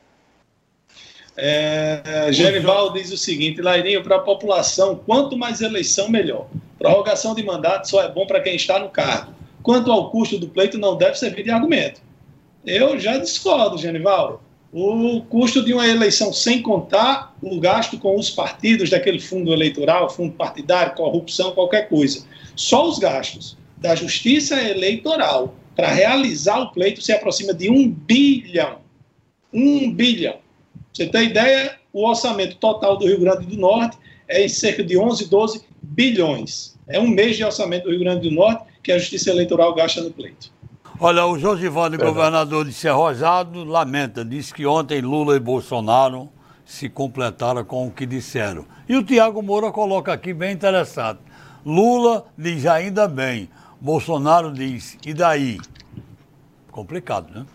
Speaker 1: É, Gerival diz o seguinte, Lairinho, para a população, quanto mais eleição, melhor. Prorrogação de mandato só é bom para quem está no cargo. Quanto ao custo do pleito, não deve servir de argumento. Eu já discordo, Genival o custo de uma eleição sem contar o gasto com os partidos daquele fundo eleitoral, fundo partidário, corrupção, qualquer coisa. Só os gastos da justiça eleitoral para realizar o pleito se aproxima de um bilhão. Um bilhão. Você tem ideia? o orçamento total do Rio Grande do Norte é em cerca de 11, 12 bilhões. É um mês de orçamento do Rio Grande do Norte que a Justiça Eleitoral gasta no pleito.
Speaker 2: Olha, o Josivane, governador de Serra Rosado, lamenta, diz que ontem Lula e Bolsonaro se completaram com o que disseram. E o Tiago Moura coloca aqui bem interessante. Lula diz ainda bem, Bolsonaro diz, e daí? Complicado, né?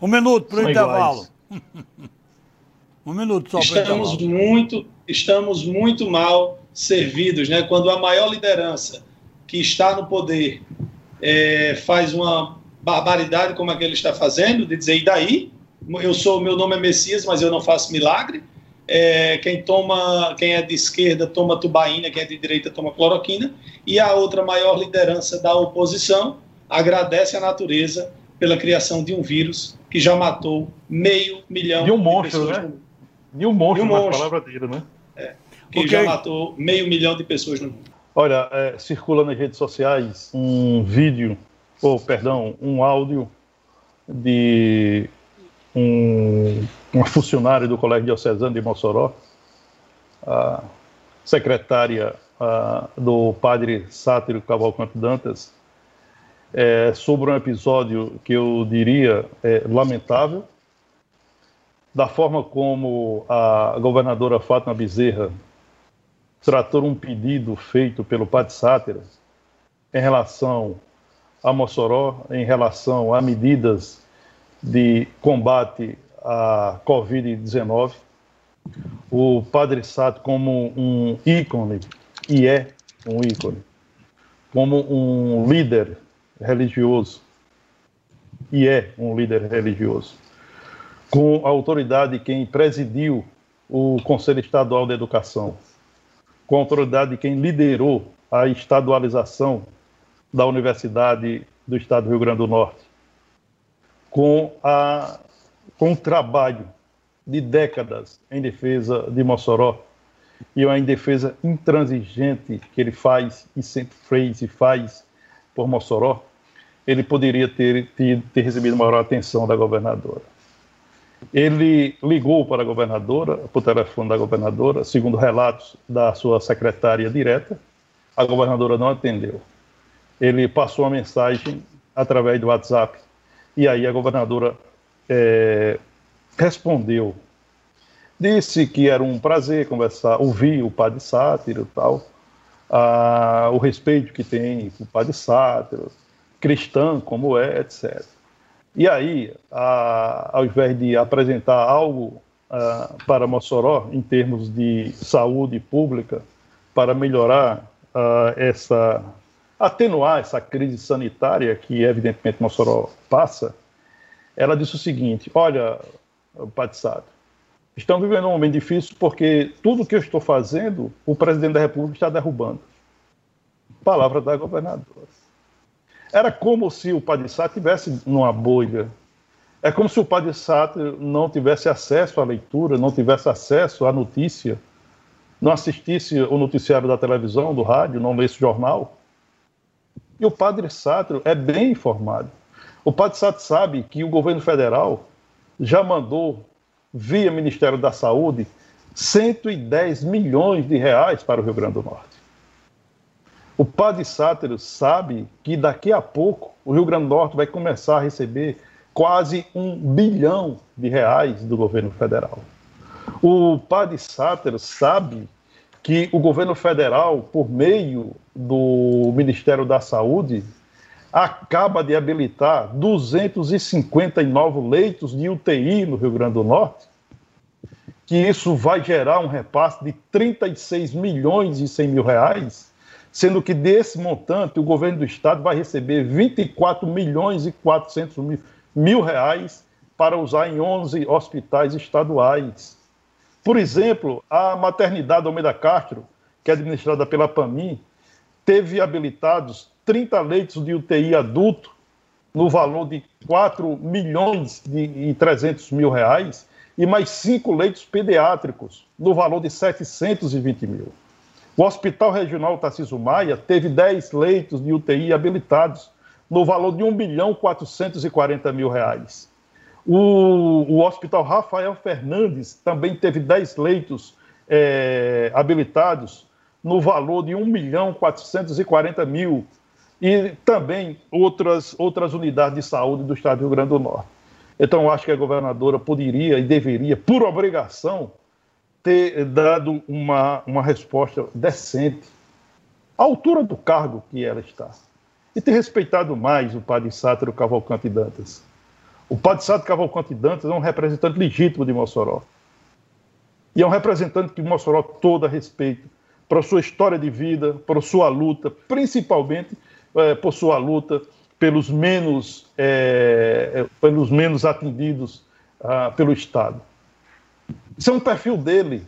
Speaker 2: Um minuto para o intervalo.
Speaker 1: um minuto só para Estamos muito, estamos muito mal servidos, né? Quando a maior liderança que está no poder é, faz uma barbaridade como a que ele está fazendo, de dizer, e daí? Eu sou, meu nome é Messias, mas eu não faço milagre. É, quem toma, quem é de esquerda toma tubaína, quem é de direita toma cloroquina, e a outra maior liderança da oposição agradece a natureza pela criação de um vírus que já matou meio milhão
Speaker 3: de um monstro, de né? De um monstro, de um monstro. palavra dele, né?
Speaker 1: É, que já matou meio milhão de pessoas no mundo.
Speaker 3: Olha, é, circula nas redes sociais um vídeo, ou perdão, um áudio de um, uma funcionária do Colégio Diocesano de Mossoró, a secretária a, do padre Sátiro Cavalcante Dantas, é, sobre um episódio que eu diria é, lamentável, da forma como a governadora Fátima Bezerra tratou um pedido feito pelo padre Sátira em relação a Mossoró, em relação a medidas de combate à Covid-19. O Padre Sato como um ícone, e é um ícone, como um líder religioso, e é um líder religioso, com a autoridade de quem presidiu o Conselho Estadual de Educação, com a autoridade de quem liderou a estadualização da Universidade do Estado do Rio Grande do Norte, com, a, com o trabalho de décadas em defesa de Mossoró e uma defesa intransigente que ele faz e sempre fez e faz por Mossoró, ele poderia ter, ter, ter recebido maior atenção da governadora. Ele ligou para a governadora, para o telefone da governadora, segundo relatos da sua secretária direta, a governadora não atendeu. Ele passou a mensagem através do WhatsApp e aí a governadora é, respondeu. Disse que era um prazer conversar, ouvir o padre Sátiro e tal, o respeito que tem o padre Sátiro, cristão como é, etc. E aí, a, ao invés de apresentar algo uh, para Mossoró em termos de saúde pública, para melhorar essa atenuar essa crise sanitária que, evidentemente, Mossoró passa, ela disse o seguinte: Olha, Padre Sado, estamos vivendo um momento difícil porque tudo que eu estou fazendo, o presidente da República está derrubando. Palavra da governadora. Era como se o Padre Sá tivesse numa bolha. É como se o Padre Sá não tivesse acesso à leitura, não tivesse acesso à notícia, não assistisse o noticiário da televisão, do rádio, não lesse jornal. E o padre Sátrio é bem informado. O padre Sátrio sabe que o governo federal já mandou, via Ministério da Saúde, 110 milhões de reais para o Rio Grande do Norte. O padre Sátiro sabe que daqui a pouco o Rio Grande do Norte vai começar a receber quase um bilhão de reais do governo federal. O padre Sátiro sabe que o governo federal, por meio do Ministério da Saúde, acaba de habilitar 259 leitos de UTI no Rio Grande do Norte, que isso vai gerar um repasse de 36 milhões e 100 mil reais, sendo que desse montante o governo do estado vai receber 24 milhões e 400 mil, mil reais para usar em 11 hospitais estaduais. Por exemplo, a maternidade Almeida Castro, que é administrada pela PAMI, teve habilitados 30 leitos de UTI adulto no valor de 4 milhões e 300 mil reais e mais cinco leitos pediátricos no valor de 720 mil. O Hospital Regional Tarcísio Maia teve 10 leitos de UTI habilitados no valor de 1 bilhão 440 mil reais. O, o Hospital Rafael Fernandes também teve 10 leitos é, habilitados no valor de 1 milhão 440 mil e também outras, outras unidades de saúde do estado do Rio Grande do Norte. Então, eu acho que a governadora poderia e deveria, por obrigação, ter dado uma, uma resposta decente, à altura do cargo que ela está. E ter respeitado mais o padre Sátiro Cavalcante Dantas. O padre Sátiro Cavalcante Dantas é um representante legítimo de Mossoró. E é um representante que Mossoró toda respeita, por sua história de vida, por sua luta, principalmente é, por sua luta pelos menos, é, pelos menos atendidos ah, pelo Estado. Isso é um perfil dele.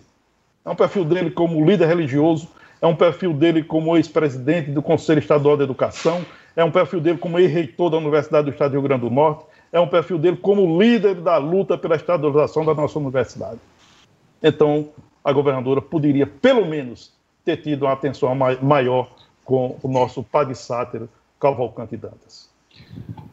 Speaker 3: É um perfil dele como líder religioso, é um perfil dele como ex-presidente do Conselho Estadual de Educação, é um perfil dele como ex-reitor da Universidade do Estado do Rio Grande do Norte, é um perfil dele como líder da luta pela estadualização da nossa universidade. Então, a governadora poderia, pelo menos, ter tido uma atenção maior com o nosso padre sátiro Cavalcante Dantas.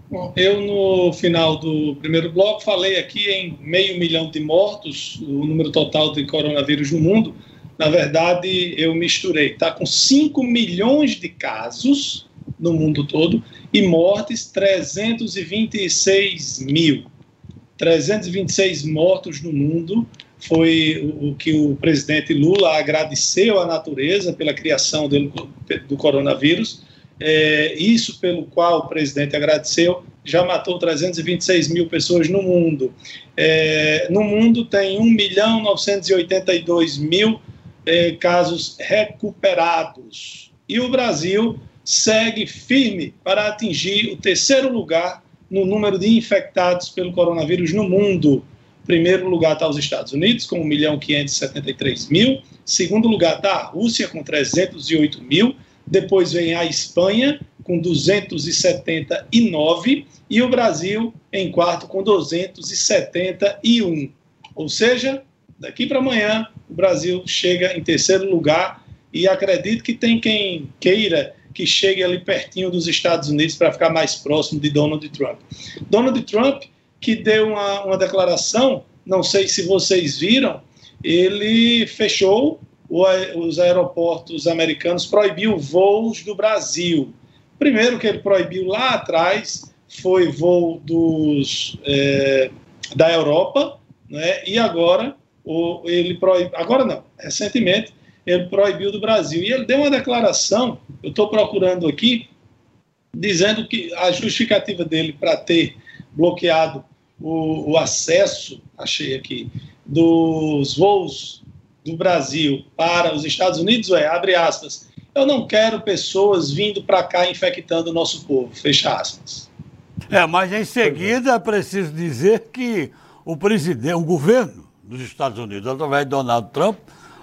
Speaker 1: Bom, eu no final do primeiro bloco falei aqui em meio milhão de mortos, o número total de coronavírus no mundo. Na verdade, eu misturei, está com 5 milhões de casos no mundo todo e mortes 326 mil. 326 mortos no mundo foi o, que o presidente Lula agradeceu à natureza pela criação dele, do coronavírus. É, isso pelo qual o presidente agradeceu já matou 326 mil pessoas no mundo. É, no mundo tem 1 milhão 982 mil é, casos recuperados. E o Brasil segue firme para atingir o terceiro lugar no número de infectados pelo coronavírus no mundo primeiro lugar está os Estados Unidos, com 1 milhão 573 mil. Segundo lugar está a Rússia, com 308 mil. Depois vem a Espanha, com 279. E o Brasil em quarto, com 271. Ou seja, daqui para amanhã, o Brasil chega em terceiro lugar. E acredito que tem quem queira que chegue ali pertinho dos Estados Unidos para ficar mais próximo de Donald Trump. Donald Trump que deu uma, uma declaração, não sei se vocês viram, ele fechou o, os aeroportos americanos, proibiu voos do Brasil. Primeiro que ele proibiu lá atrás foi voo dos, é, da Europa, né, e agora o, ele proibiu, agora não, recentemente ele proibiu do Brasil. E ele deu uma declaração, eu estou procurando aqui, dizendo que a justificativa dele para ter bloqueado o, o acesso, achei aqui, dos voos do Brasil para os Estados Unidos é, abre aspas, eu não quero pessoas vindo para cá infectando o nosso povo, fecha aspas.
Speaker 2: É, mas em seguida é preciso dizer que o presidente, o governo dos Estados Unidos, através de Donald Trump,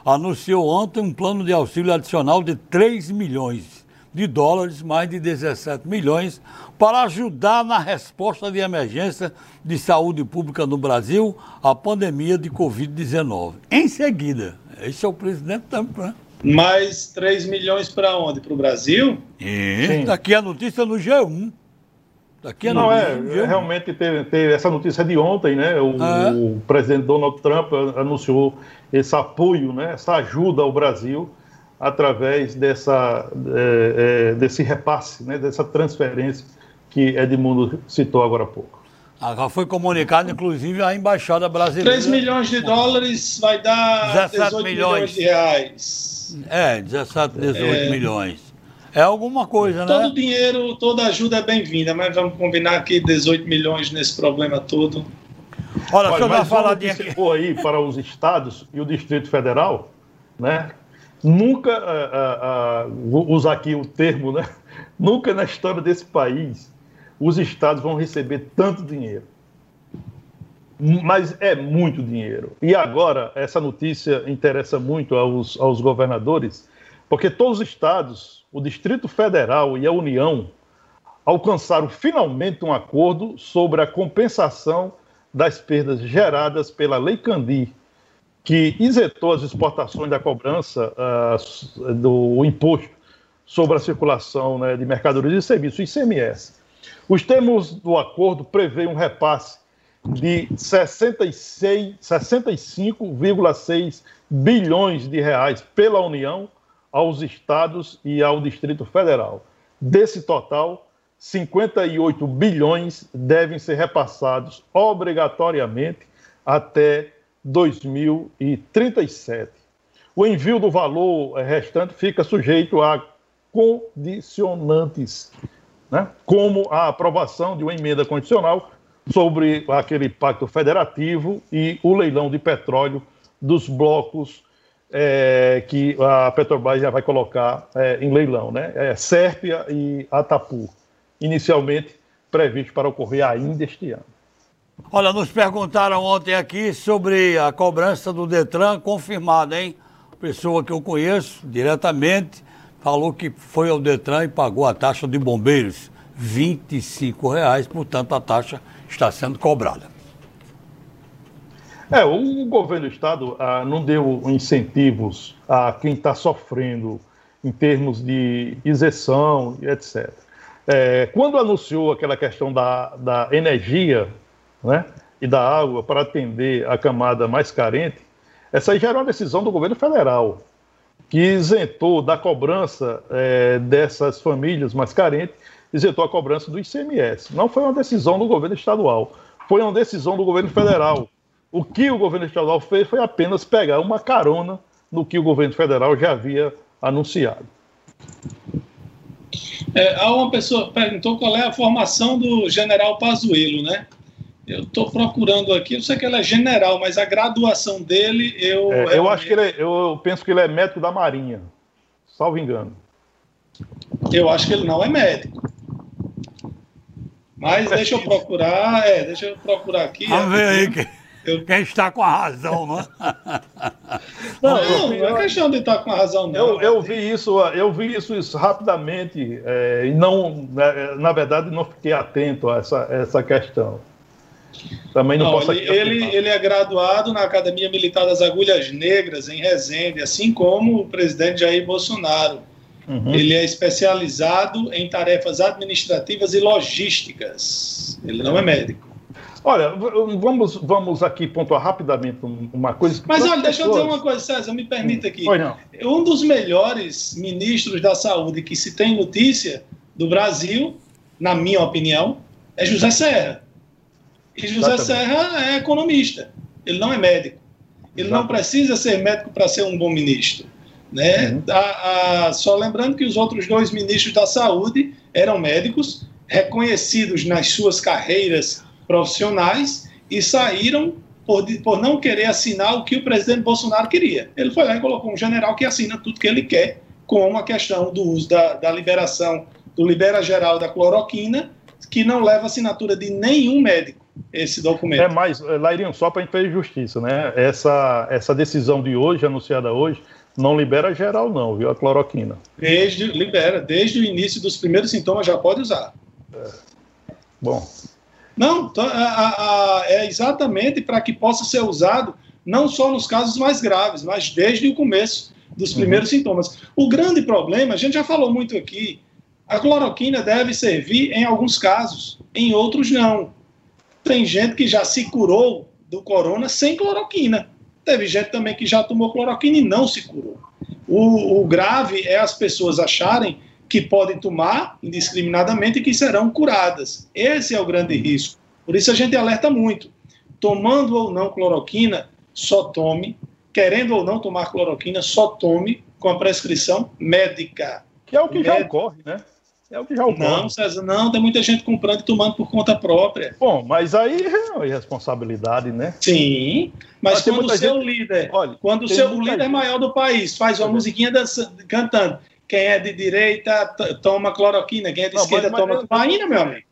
Speaker 2: anunciou ontem um plano de auxílio adicional de 3 milhões de dólares, mais de 17 milhões, para ajudar na resposta de emergência de saúde pública no Brasil à pandemia de Covid-19. Em seguida, esse é o presidente né?
Speaker 1: Mais 3 milhões para onde? Para o Brasil?
Speaker 2: E daqui a notícia no G1.
Speaker 3: Daqui a Não, é, G1. realmente teve, teve, essa notícia de ontem, né? O, ah, é? o presidente Donald Trump anunciou esse apoio, né? essa ajuda ao Brasil através dessa, é, é, desse repasse, né, dessa transferência que Edmundo citou agora há pouco.
Speaker 2: Agora foi comunicado, inclusive, à Embaixada Brasileira.
Speaker 1: 3 milhões de dólares vai dar 17 18 milhões. milhões de reais.
Speaker 2: É, 17, 18 é... milhões. É alguma coisa,
Speaker 1: né? Todo dinheiro, toda ajuda é bem-vinda, mas vamos combinar que 18 milhões nesse problema todo.
Speaker 3: Olha, Olha deixa eu dar uma faladinha aqui. aí para os estados e o Distrito Federal, né? Nunca, uh, uh, uh, vou usar aqui o termo, né? Nunca na história desse país os estados vão receber tanto dinheiro. Mas é muito dinheiro. E agora, essa notícia interessa muito aos, aos governadores, porque todos os estados, o Distrito Federal e a União alcançaram finalmente um acordo sobre a compensação das perdas geradas pela Lei Candir, que isentou as exportações da cobrança uh, do imposto sobre a circulação né, de mercadorias e serviços, ICMS. Os termos do acordo prevêem um repasse de 65,6 bilhões de reais pela União aos estados e ao Distrito Federal. Desse total, 58 bilhões devem ser repassados obrigatoriamente até 2037. O envio do valor restante fica sujeito a condicionantes, né? como a aprovação de uma emenda condicional sobre aquele pacto federativo e o leilão de petróleo dos blocos é, que a Petrobras já vai colocar é, em leilão, né? É, Sérpia e Atapu, inicialmente previsto para ocorrer ainda este ano.
Speaker 2: Olha, nos perguntaram ontem aqui sobre a cobrança do Detran confirmada, hein? Pessoa que eu conheço diretamente falou que foi ao Detran e pagou a taxa de bombeiros, 25 reais, portanto a taxa está sendo cobrada.
Speaker 3: É, o governo do Estado ah, não deu incentivos a quem está sofrendo em termos de isenção etc. É, quando anunciou aquela questão da, da energia né, e da água para atender a camada mais carente, essa aí já era uma decisão do governo federal, que isentou da cobrança é, dessas famílias mais carentes, isentou a cobrança do ICMS. Não foi uma decisão do governo estadual, foi uma decisão do governo federal o que o governo estadual fez foi apenas pegar uma carona no que o governo federal já havia anunciado.
Speaker 1: É, uma pessoa perguntou qual é a formação do general Pazuello, né? Eu estou procurando aqui, eu sei que ele é general, mas a graduação dele eu.
Speaker 3: É, eu acho que ele é, eu penso que ele é médico da Marinha, salvo engano.
Speaker 1: Eu acho que ele não é médico. Mas deixa eu procurar, é, deixa eu procurar aqui.
Speaker 2: Vamos ver aí. Que... Eu... Quem está com a razão,
Speaker 1: não é? Não, não, não é questão de estar com a razão, não.
Speaker 3: Eu, eu vi isso, eu vi isso, isso rapidamente é, e não, né, na verdade, não fiquei atento a essa, essa questão.
Speaker 1: Também não, não posso ele, ele, ele, é graduado na Academia Militar das Agulhas Negras, em Resende, assim como o presidente Jair Bolsonaro. Uhum. Ele é especializado em tarefas administrativas e logísticas. Ele não é médico.
Speaker 3: Olha, vamos, vamos aqui pontuar rapidamente uma coisa.
Speaker 1: Mas olha, deixa pessoas... eu dizer uma coisa, César, me permita aqui. Pois não. Um dos melhores ministros da saúde que se tem notícia do Brasil, na minha opinião, é José Serra. E José Exatamente. Serra é economista, ele não é médico. Ele Exatamente. não precisa ser médico para ser um bom ministro. Né? Uhum. A, a, só lembrando que os outros dois ministros da saúde eram médicos, reconhecidos nas suas carreiras profissionais e saíram por, por não querer assinar o que o presidente Bolsonaro queria. Ele foi lá e colocou um general que assina tudo que ele quer, como a questão do uso da, da liberação do libera geral da cloroquina, que não leva assinatura de nenhum médico esse documento.
Speaker 3: É mais, eh, Lairinho, só para a gente fazer justiça, né? Essa, essa decisão de hoje, anunciada hoje, não libera geral, não, viu? A cloroquina.
Speaker 1: Desde, libera, desde o início dos primeiros sintomas já pode usar. É.
Speaker 3: Bom,
Speaker 1: não, a, a, a, é exatamente para que possa ser usado não só nos casos mais graves, mas desde o começo dos uhum. primeiros uhum. sintomas. O grande problema, a gente já falou muito aqui, a cloroquina deve servir em alguns casos, em outros não. Tem gente que já se curou do corona sem cloroquina. Teve gente também que já tomou cloroquina e não se curou. O, o grave é as pessoas acharem que podem tomar indiscriminadamente e que serão curadas. Esse é o grande risco. Por isso a gente alerta muito. Tomando ou não cloroquina, só tome. Querendo ou não tomar cloroquina, só tome com a prescrição médica.
Speaker 3: Que é o que Médica. já ocorre, né? É o que já ocorre.
Speaker 1: Não, César, não, tem muita gente comprando e tomando por conta própria.
Speaker 3: Bom, mas aí é uma irresponsabilidade, né?
Speaker 1: Sim, mas, mas quando o seu gente... líder, Olha, quando o seu líder gente... maior do país faz uma musiquinha dançando, cantando, quem é de direita toma cloroquina, quem é de não, esquerda mas, mas, toma ainda, meu amigo.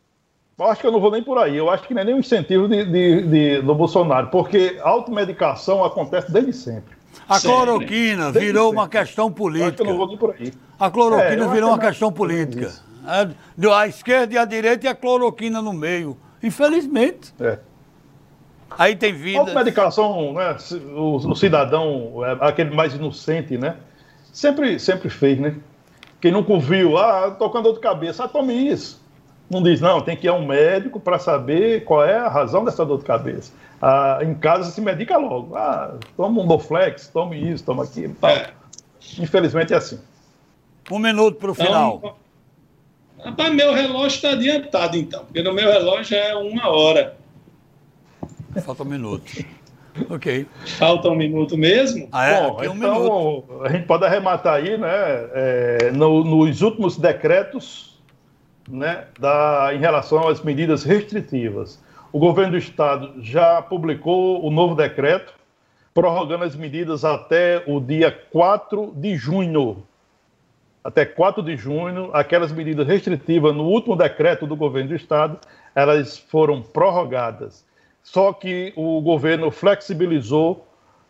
Speaker 3: Eu acho que eu não vou nem por aí. Eu acho que não é nem um incentivo de, de, de, do Bolsonaro, porque automedicação acontece desde sempre.
Speaker 2: A sempre. cloroquina desde virou sempre. uma questão política. Eu acho que eu não vou nem por aí. A cloroquina é, virou uma que questão política. É, a esquerda e a direita e a cloroquina no meio. Infelizmente. É. Aí tem vida.
Speaker 3: Automedicação, né? O, o cidadão, é, aquele mais inocente, né? Sempre, sempre fez, né? Quem nunca ouviu, ah, tô com dor de cabeça, ah, tome isso. Não diz, não, tem que ir a um médico para saber qual é a razão dessa dor de cabeça. Ah, em casa se medica logo. Ah, toma um Boflex, tome isso, toma aquilo. Tal. É. Infelizmente é assim.
Speaker 2: Um minuto para o então, final.
Speaker 1: Rapaz, meu relógio está adiantado, então, porque no meu relógio é uma hora.
Speaker 2: Falta um minuto. Ok.
Speaker 1: Falta um minuto mesmo?
Speaker 3: Ah, é? Bom, um então minuto. a gente pode arrematar aí, né? É, no, nos últimos decretos, né, da, em relação às medidas restritivas. O governo do estado já publicou o novo decreto, prorrogando as medidas até o dia 4 de junho até 4 de junho, aquelas medidas restritivas no último decreto do governo do estado, elas foram prorrogadas. Só que o governo flexibilizou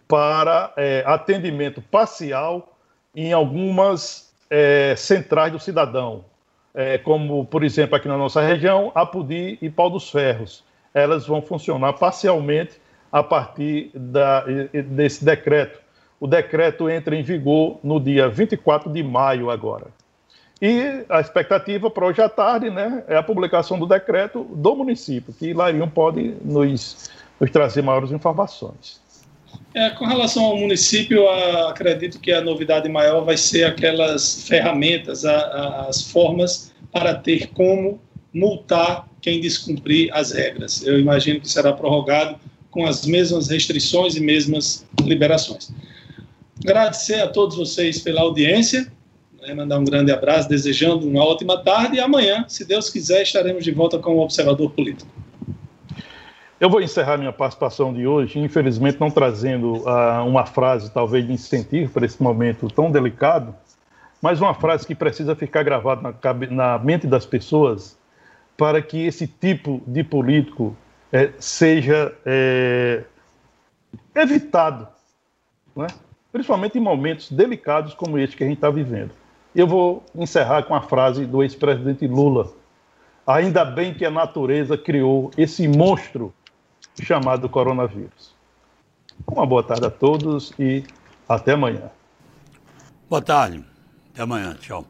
Speaker 3: para é, atendimento parcial em algumas é, centrais do cidadão, é, como, por exemplo, aqui na nossa região, Apudi e Pau dos Ferros. Elas vão funcionar parcialmente a partir da, desse decreto o decreto entra em vigor no dia 24 de maio agora. E a expectativa para hoje à tarde né, é a publicação do decreto do município, que Larion pode nos, nos trazer maiores informações.
Speaker 1: É, com relação ao município, acredito que a novidade maior vai ser aquelas ferramentas, a, a, as formas para ter como multar quem descumprir as regras. Eu imagino que será prorrogado com as mesmas restrições e mesmas liberações. Agradecer a todos vocês pela audiência, né, mandar um grande abraço, desejando uma ótima tarde e amanhã, se Deus quiser, estaremos de volta com o Observador Político.
Speaker 3: Eu vou encerrar minha participação de hoje, infelizmente não trazendo uh, uma frase talvez de incentivo para esse momento tão delicado, mas uma frase que precisa ficar gravada na, na mente das pessoas para que esse tipo de político é, seja é, evitado. Não é? principalmente em momentos delicados como este que a gente está vivendo. Eu vou encerrar com a frase do ex-presidente Lula. Ainda bem que a natureza criou esse monstro chamado coronavírus. Uma boa tarde a todos e até amanhã.
Speaker 2: Boa tarde. Até amanhã. Tchau.